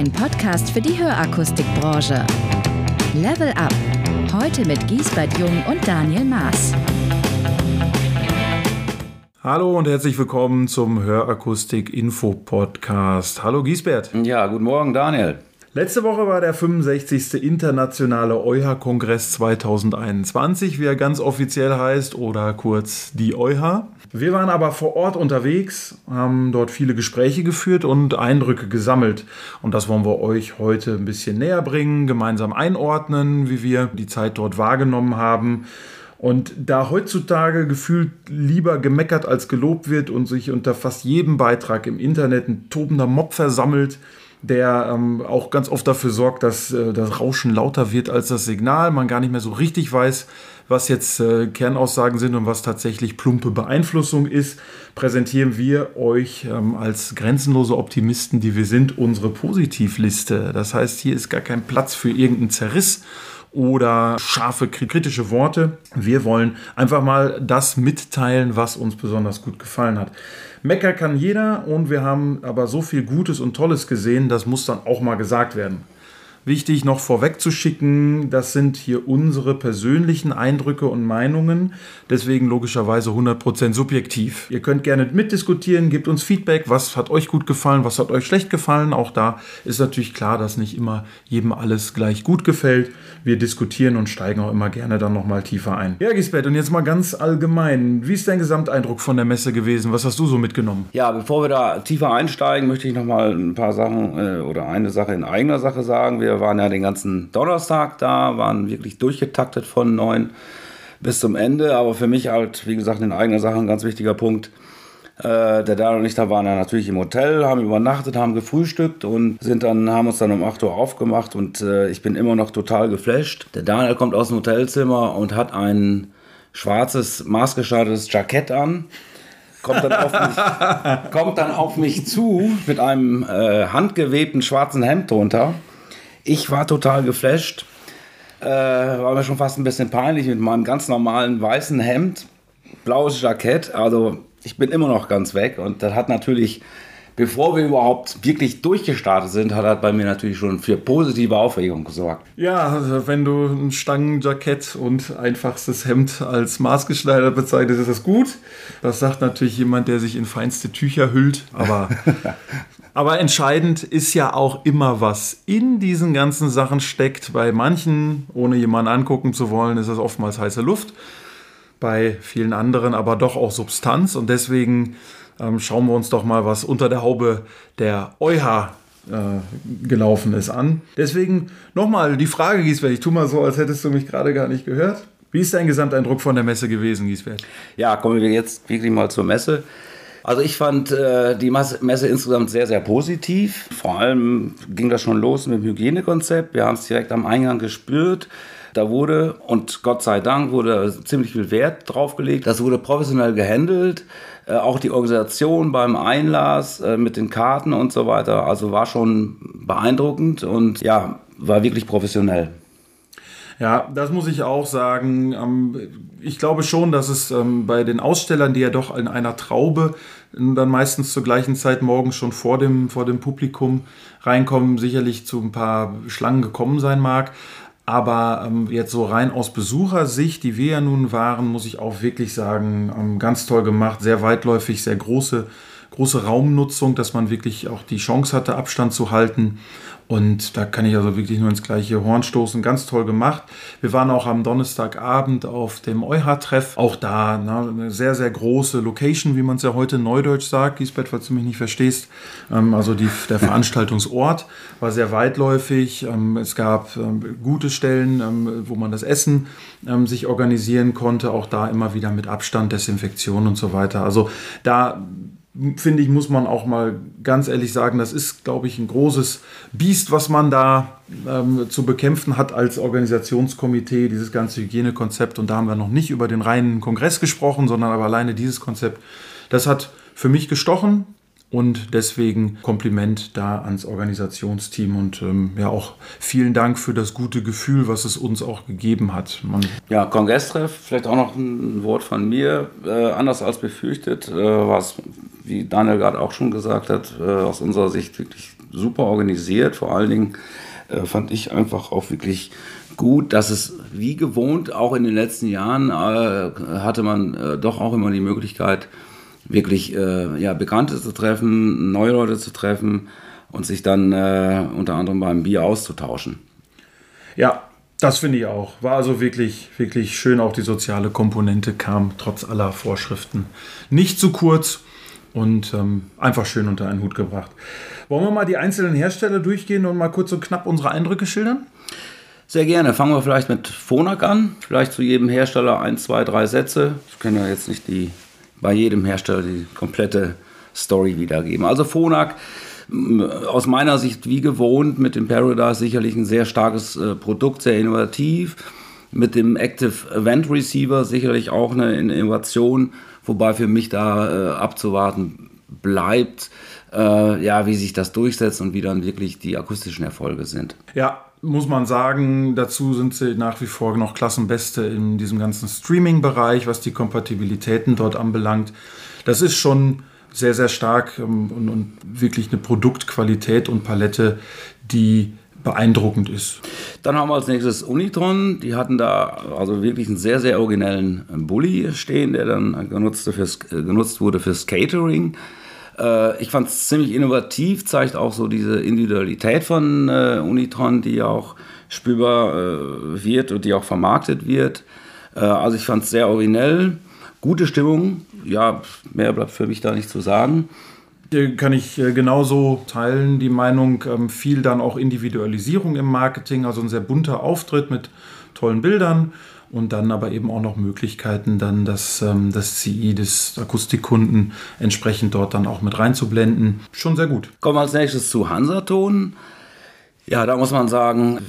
ein Podcast für die Hörakustikbranche. Level Up. Heute mit Giesbert Jung und Daniel Maas. Hallo und herzlich willkommen zum Hörakustik Info Podcast. Hallo Giesbert. Ja, guten Morgen Daniel. Letzte Woche war der 65. Internationale EuHA-Kongress 2021, wie er ganz offiziell heißt, oder kurz die EuHA. Wir waren aber vor Ort unterwegs, haben dort viele Gespräche geführt und Eindrücke gesammelt. Und das wollen wir euch heute ein bisschen näher bringen, gemeinsam einordnen, wie wir die Zeit dort wahrgenommen haben. Und da heutzutage gefühlt lieber gemeckert als gelobt wird und sich unter fast jedem Beitrag im Internet ein tobender Mob versammelt, der ähm, auch ganz oft dafür sorgt, dass äh, das Rauschen lauter wird als das Signal, man gar nicht mehr so richtig weiß, was jetzt äh, Kernaussagen sind und was tatsächlich plumpe Beeinflussung ist, präsentieren wir euch ähm, als grenzenlose Optimisten, die wir sind, unsere Positivliste. Das heißt, hier ist gar kein Platz für irgendeinen Zerriss oder scharfe kritische Worte. Wir wollen einfach mal das mitteilen, was uns besonders gut gefallen hat. Mecker kann jeder und wir haben aber so viel Gutes und Tolles gesehen, das muss dann auch mal gesagt werden. Wichtig noch vorweg zu schicken, das sind hier unsere persönlichen Eindrücke und Meinungen, deswegen logischerweise 100% subjektiv. Ihr könnt gerne mitdiskutieren, gebt uns Feedback, was hat euch gut gefallen, was hat euch schlecht gefallen. Auch da ist natürlich klar, dass nicht immer jedem alles gleich gut gefällt. Wir diskutieren und steigen auch immer gerne dann nochmal tiefer ein. Ja, Gisbert, und jetzt mal ganz allgemein, wie ist dein Gesamteindruck von der Messe gewesen? Was hast du so mitgenommen? Ja, bevor wir da tiefer einsteigen, möchte ich nochmal ein paar Sachen äh, oder eine Sache in eigener Sache sagen. Wir wir waren ja den ganzen Donnerstag da, waren wirklich durchgetaktet von neun bis zum Ende. Aber für mich halt, wie gesagt, in eigener Sache ein ganz wichtiger Punkt. Äh, der Dan und ich da waren ja natürlich im Hotel, haben übernachtet, haben gefrühstückt und sind dann, haben uns dann um 8 Uhr aufgemacht und äh, ich bin immer noch total geflasht. Der Daniel kommt aus dem Hotelzimmer und hat ein schwarzes, maßgeschneidertes Jackett an kommt dann auf mich, kommt dann auf mich zu mit einem äh, handgewebten schwarzen Hemd drunter ich war total geflasht. Äh, war mir schon fast ein bisschen peinlich mit meinem ganz normalen weißen Hemd, blaues Jackett. Also ich bin immer noch ganz weg und das hat natürlich, bevor wir überhaupt wirklich durchgestartet sind, hat das bei mir natürlich schon für positive Aufregung gesorgt. Ja, also wenn du ein Stangenjackett und einfachstes Hemd als maßgeschneidert bezeichnest, ist das gut. Das sagt natürlich jemand, der sich in feinste Tücher hüllt, aber Aber entscheidend ist ja auch immer, was in diesen ganzen Sachen steckt. Bei manchen, ohne jemanden angucken zu wollen, ist das oftmals heiße Luft. Bei vielen anderen aber doch auch Substanz. Und deswegen ähm, schauen wir uns doch mal, was unter der Haube der EuH äh, gelaufen ist, an. Deswegen nochmal die Frage, Giesbert. Ich tue mal so, als hättest du mich gerade gar nicht gehört. Wie ist dein Gesamteindruck von der Messe gewesen, Giesbert? Ja, kommen wir jetzt wirklich mal zur Messe. Also ich fand äh, die Messe insgesamt sehr, sehr positiv. Vor allem ging das schon los mit dem Hygienekonzept. Wir haben es direkt am Eingang gespürt. Da wurde, und Gott sei Dank, wurde ziemlich viel Wert drauf gelegt. Das wurde professionell gehandelt. Äh, auch die Organisation beim Einlass äh, mit den Karten und so weiter. Also war schon beeindruckend und ja, war wirklich professionell. Ja, das muss ich auch sagen. Ähm, ich glaube schon, dass es ähm, bei den Ausstellern, die ja doch in einer Traube dann meistens zur gleichen Zeit morgens schon vor dem, vor dem Publikum reinkommen, sicherlich zu ein paar Schlangen gekommen sein mag. Aber ähm, jetzt so rein aus Besuchersicht, die wir ja nun waren, muss ich auch wirklich sagen, ganz toll gemacht, sehr weitläufig, sehr große, große Raumnutzung, dass man wirklich auch die Chance hatte, Abstand zu halten. Und da kann ich also wirklich nur ins gleiche Horn stoßen. Ganz toll gemacht. Wir waren auch am Donnerstagabend auf dem EuH-Treff. Auch da ne, eine sehr, sehr große Location, wie man es ja heute neudeutsch sagt. Giesbett, falls du mich nicht verstehst. Ähm, also die, der Veranstaltungsort war sehr weitläufig. Ähm, es gab ähm, gute Stellen, ähm, wo man das Essen ähm, sich organisieren konnte. Auch da immer wieder mit Abstand, Desinfektion und so weiter. Also da finde ich, muss man auch mal ganz ehrlich sagen, das ist, glaube ich, ein großes Biest, was man da ähm, zu bekämpfen hat als Organisationskomitee, dieses ganze Hygienekonzept. Und da haben wir noch nicht über den reinen Kongress gesprochen, sondern aber alleine dieses Konzept. Das hat für mich gestochen. Und deswegen Kompliment da ans Organisationsteam und ähm, ja auch vielen Dank für das gute Gefühl, was es uns auch gegeben hat. Man ja, Kongresstreff, vielleicht auch noch ein Wort von mir. Äh, anders als befürchtet äh, war es, wie Daniel gerade auch schon gesagt hat, äh, aus unserer Sicht wirklich super organisiert. Vor allen Dingen äh, fand ich einfach auch wirklich gut, dass es wie gewohnt auch in den letzten Jahren äh, hatte man äh, doch auch immer die Möglichkeit, wirklich äh, ja, Bekannte zu treffen, neue Leute zu treffen und sich dann unter anderem beim Bier auszutauschen. Ja, das finde ich auch. War also wirklich, wirklich schön. Auch die soziale Komponente kam trotz aller Vorschriften nicht zu kurz und ähm, einfach schön unter einen Hut gebracht. Wollen wir mal die einzelnen Hersteller durchgehen und mal kurz und knapp unsere Eindrücke schildern? Sehr gerne. Fangen wir vielleicht mit Phonak an. Vielleicht zu jedem Hersteller ein, zwei, drei Sätze. Ich kann ja jetzt nicht die, bei jedem Hersteller die komplette Story wiedergeben. Also Phonak aus meiner Sicht wie gewohnt mit dem Paradise sicherlich ein sehr starkes äh, Produkt, sehr innovativ. Mit dem Active Event Receiver sicherlich auch eine Innovation, wobei für mich da äh, abzuwarten bleibt, äh, ja, wie sich das durchsetzt und wie dann wirklich die akustischen Erfolge sind. Ja, muss man sagen, dazu sind sie nach wie vor noch Klassenbeste in diesem ganzen Streaming-Bereich, was die Kompatibilitäten dort anbelangt. Das ist schon sehr, sehr stark ähm, und, und wirklich eine Produktqualität und Palette, die beeindruckend ist. Dann haben wir als nächstes Unitron. Die hatten da also wirklich einen sehr, sehr originellen Bulli stehen, der dann genutzt, fürs, äh, genutzt wurde fürs Catering. Äh, ich fand es ziemlich innovativ, zeigt auch so diese Individualität von äh, Unitron, die auch spürbar wird und die auch vermarktet wird. also ich fand es sehr originell, gute Stimmung, ja, mehr bleibt für mich da nicht zu sagen. Kann ich äh, genauso teilen, die Meinung, ähm, viel dann auch Individualisierung im Marketing, also ein sehr bunter Auftritt mit tollen Bildern und dann aber eben auch noch Möglichkeiten, dann das, ähm, das CI des Akustikkunden entsprechend dort dann auch mit reinzublenden. Schon sehr gut. Kommen wir als nächstes zu Hansaton. Ja, da muss man sagen,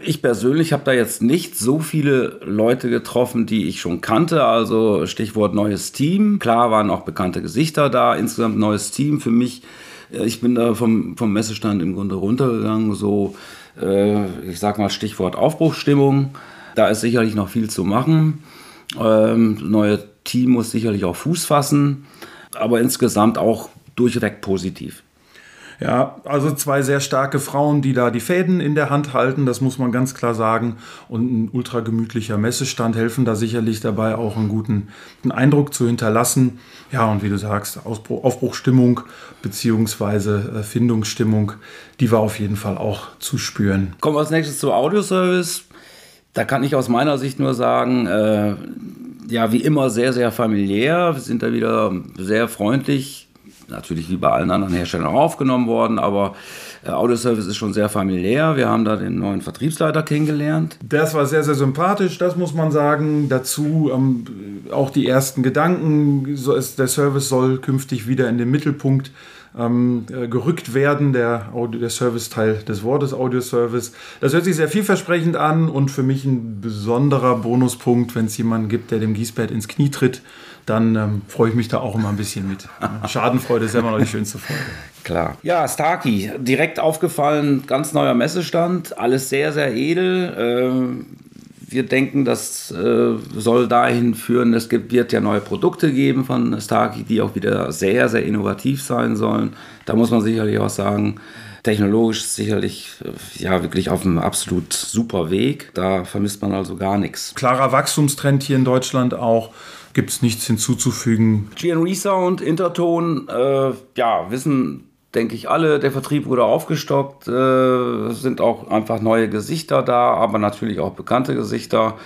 ich persönlich habe da jetzt nicht so viele Leute getroffen, die ich schon kannte. Also Stichwort neues Team. Klar waren auch bekannte Gesichter da. Insgesamt neues Team für mich. Äh, ich bin da vom, vom Messestand im Grunde runtergegangen. So, äh, ich sag mal Stichwort Aufbruchsstimmung. Da ist sicherlich noch viel zu machen. Ähm, neue Team muss sicherlich auch Fuß fassen. Aber insgesamt auch durchweg positiv. Ja, also zwei sehr starke Frauen, die da die Fäden in der Hand halten, das muss man ganz klar sagen. Und ein ultra gemütlicher Messestand helfen da sicherlich dabei, auch einen guten einen Eindruck zu hinterlassen. Ja, und wie du sagst, Ausbruch, Aufbruchstimmung beziehungsweise äh, Findungsstimmung, die war auf jeden Fall auch zu spüren. Kommen wir als nächstes zu Audioservice. Da kann ich aus meiner Sicht nur sagen, äh, ja, wie immer sehr, sehr familiär. Wir sind da wieder sehr freundlich natürlich wie bei allen anderen Herstellern aufgenommen worden, aber äh, Audioservice ist schon sehr familiär. Wir haben da den neuen Vertriebsleiter kennengelernt. Das war sehr, sehr sympathisch, das muss man sagen. Dazu ähm, auch die ersten Gedanken. So ist, der Service soll künftig wieder in den Mittelpunkt ähm, äh, gerückt werden, der, Audio, der Service-Teil des Wortes Audioservice. Das hört sich sehr vielversprechend an und für mich ein besonderer Bonuspunkt, wenn es jemanden gibt, der dem Gießbett ins Knie tritt dann ähm, freue ich mich da auch immer ein bisschen mit. Schadenfreude ist immer noch die schönste Freude. Klar. Ja, Starkey, direkt aufgefallen, ganz neuer Messestand, alles sehr, sehr edel. Ähm, wir denken, das äh, soll dahin führen, es gibt, wird ja neue Produkte geben von Starkey, die auch wieder sehr, sehr innovativ sein sollen. Da muss man sicherlich auch sagen, technologisch sicherlich äh, ja wirklich auf einem absolut super Weg. Da vermisst man also gar nichts. Klarer Wachstumstrend hier in Deutschland auch gibt es nichts hinzuzufügen. GN Resound, Interton, äh, ja, wissen, denke ich, alle, der Vertrieb wurde aufgestockt, äh, sind auch einfach neue Gesichter da, aber natürlich auch bekannte Gesichter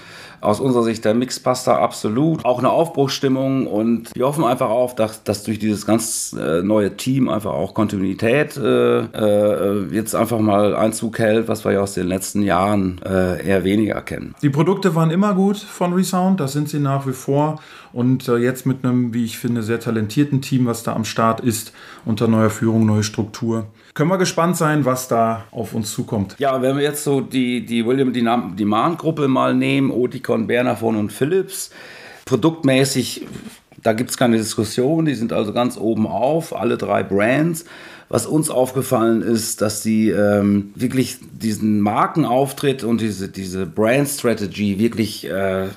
aus unserer Sicht der Mix passt da absolut. Auch eine Aufbruchsstimmung und wir hoffen einfach auf, dass, dass durch dieses ganz äh, neue Team einfach auch Kontinuität äh, äh, jetzt einfach mal Einzug hält, was wir ja aus den letzten Jahren äh, eher weniger kennen. Die Produkte waren immer gut von Resound, das sind sie nach wie vor. Und äh, jetzt mit einem, wie ich finde, sehr talentierten Team, was da am Start ist, unter neuer Führung, neue Struktur können wir gespannt sein, was da auf uns zukommt. Ja, wenn wir jetzt so die, die William Demand-Gruppe mal nehmen, Oticon, Bernafon und Philips, produktmäßig, da gibt es keine Diskussion, die sind also ganz oben auf, alle drei Brands. Was uns aufgefallen ist, dass sie ähm, wirklich diesen Markenauftritt und diese, diese Brand Strategy wirklich äh,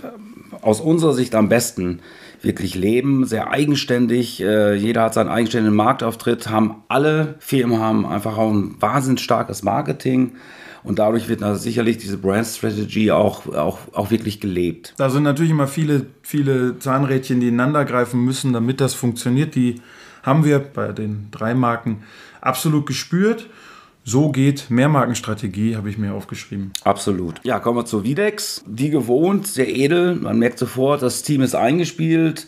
aus unserer Sicht am besten wirklich leben, sehr eigenständig. Äh, jeder hat seinen eigenständigen Marktauftritt, haben alle Firmen haben einfach auch ein wahnsinnig starkes Marketing. Und dadurch wird also sicherlich diese Brand Strategy auch, auch, auch wirklich gelebt. Da sind natürlich immer viele, viele Zahnrädchen, die ineinander greifen müssen, damit das funktioniert. Die haben wir bei den drei Marken absolut gespürt. So geht Mehrmarkenstrategie, habe ich mir aufgeschrieben. Absolut. Ja, kommen wir zu Videx. Die gewohnt, sehr edel. Man merkt sofort, das Team ist eingespielt.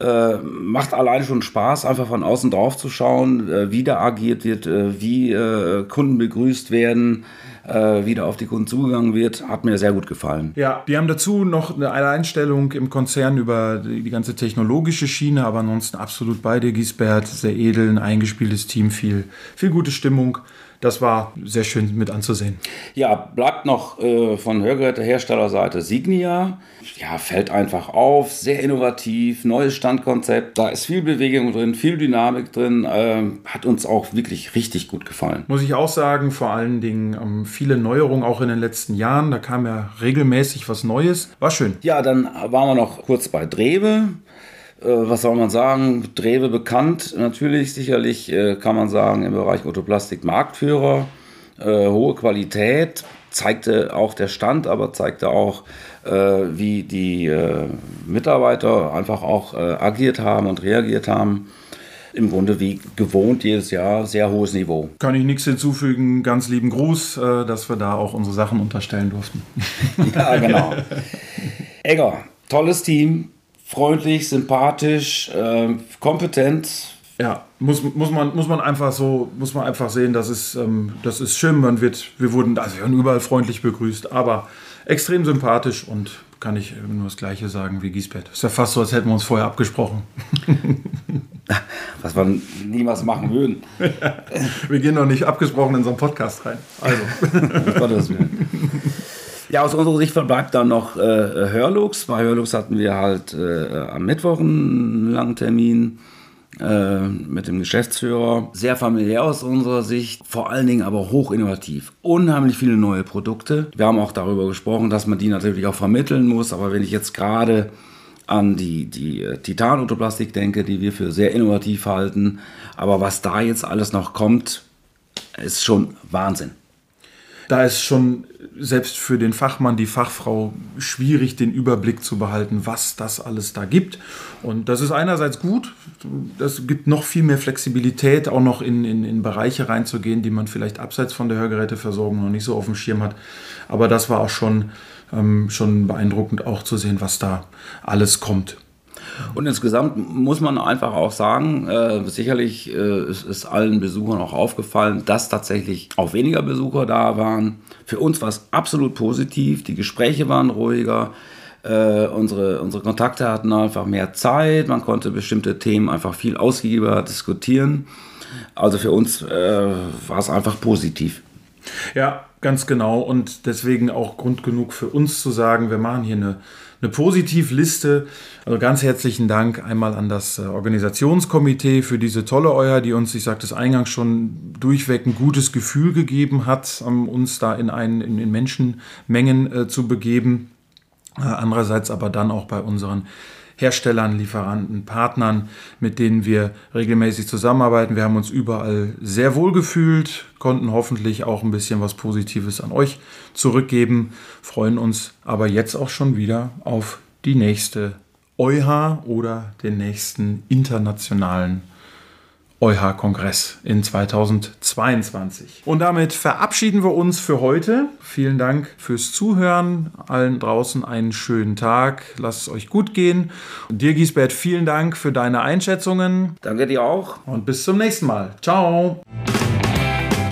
Äh, macht allein schon Spaß, einfach von außen drauf zu schauen, äh, wie da agiert wird, äh, wie äh, Kunden begrüßt werden, äh, wie da auf die Kunden zugegangen wird. Hat mir sehr gut gefallen. Ja, die haben dazu noch eine Einstellung im Konzern über die, die ganze technologische Schiene, aber ansonsten absolut bei dir, Giesbert. Sehr edel, ein eingespieltes Team, viel, viel gute Stimmung das war sehr schön mit anzusehen. Ja, bleibt noch äh, von Hörgeräteherstellerseite Signia. Ja, fällt einfach auf, sehr innovativ, neues Standkonzept. Da ist viel Bewegung drin, viel Dynamik drin. Äh, hat uns auch wirklich richtig gut gefallen. Muss ich auch sagen, vor allen Dingen ähm, viele Neuerungen auch in den letzten Jahren. Da kam ja regelmäßig was Neues. War schön. Ja, dann waren wir noch kurz bei Drewe. Äh, was soll man sagen, Drewe bekannt, natürlich, sicherlich äh, kann man sagen, im Bereich Autoplastik Marktführer, äh, hohe Qualität, zeigte auch der Stand, aber zeigte auch, wie die Mitarbeiter einfach auch agiert haben und reagiert haben im Grunde wie gewohnt jedes Jahr sehr hohes Niveau. Kann ich nichts hinzufügen. Ganz lieben Gruß, dass wir da auch unsere Sachen unterstellen durften. ja, genau. Egger, tolles Team, freundlich, sympathisch, äh, kompetent. Ja, muss, muss, man, muss man einfach so, muss man einfach sehen, das ist, ähm, das ist schön. Man wird, wir wurden, also wir überall freundlich begrüßt, aber extrem sympathisch und kann ich nur das Gleiche sagen wie Giesbett. Ist ja fast so, als hätten wir uns vorher abgesprochen. Was wir niemals machen würden. wir gehen doch nicht abgesprochen in so einen Podcast rein. Also. Gottes Willen. Ja, aus unserer Sicht verbleibt dann noch äh, Hörlux. Bei Hörlux hatten wir halt äh, am Mittwoch einen langen Termin äh, mit dem Geschäftsführer. Sehr familiär aus unserer Sicht, vor allen Dingen aber hoch innovativ. Unheimlich viele neue Produkte. Wir haben auch darüber gesprochen, dass man die natürlich auch vermitteln muss. Aber wenn ich jetzt gerade an die, die äh, Titan-Autoplastik denke, die wir für sehr innovativ halten, aber was da jetzt alles noch kommt, ist schon Wahnsinn da ist schon selbst für den Fachmann, die Fachfrau schwierig, den Überblick zu behalten, was das alles da gibt. Und das ist einerseits gut, das gibt noch viel mehr Flexibilität, auch noch in, in, in Bereiche reinzugehen, die man vielleicht abseits von der Hörgeräteversorgung noch nicht so auf dem Schirm hat. Aber das war auch schon, ähm, schon beeindruckend auch zu sehen, was da alles kommt. Und insgesamt muss man einfach auch sagen, äh, sicherlich äh, ist, ist allen Besuchern auch aufgefallen, dass tatsächlich auch weniger Besucher da waren. Für uns war es absolut positiv, die Gespräche waren ruhiger. Äh, unsere, unsere Kontakte hatten einfach mehr Zeit, man konnte bestimmte Themen einfach viel ausgiebiger diskutieren. Also für uns äh, war es einfach positiv. Ja, ganz genau. Und deswegen auch Grund genug für uns zu sagen, wir machen hier eine eine Positivliste. Also ganz herzlichen Dank einmal an das äh, Organisationskomitee für diese tolle Euer, die uns, ich sagte es eingangs schon, durchweg ein gutes Gefühl gegeben hat, uns da in, einen, in, in Menschenmengen äh, zu begeben. Äh, andererseits aber dann auch bei unseren Herstellern, Lieferanten, Partnern, mit denen wir regelmäßig zusammenarbeiten. Wir haben uns überall sehr wohl gefühlt, konnten hoffentlich auch ein bisschen was Positives an euch zurückgeben, freuen uns aber jetzt auch schon wieder auf die nächste EuH oder den nächsten internationalen EuH-Kongress in 2022. Und damit verabschieden wir uns für heute. Vielen Dank fürs Zuhören. Allen draußen einen schönen Tag. Lasst es euch gut gehen. Und dir, Giesbert, vielen Dank für deine Einschätzungen. Danke dir auch. Und bis zum nächsten Mal. Ciao.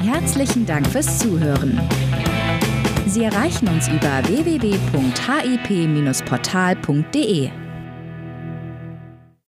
Herzlichen Dank fürs Zuhören. Sie erreichen uns über www.hip-portal.de.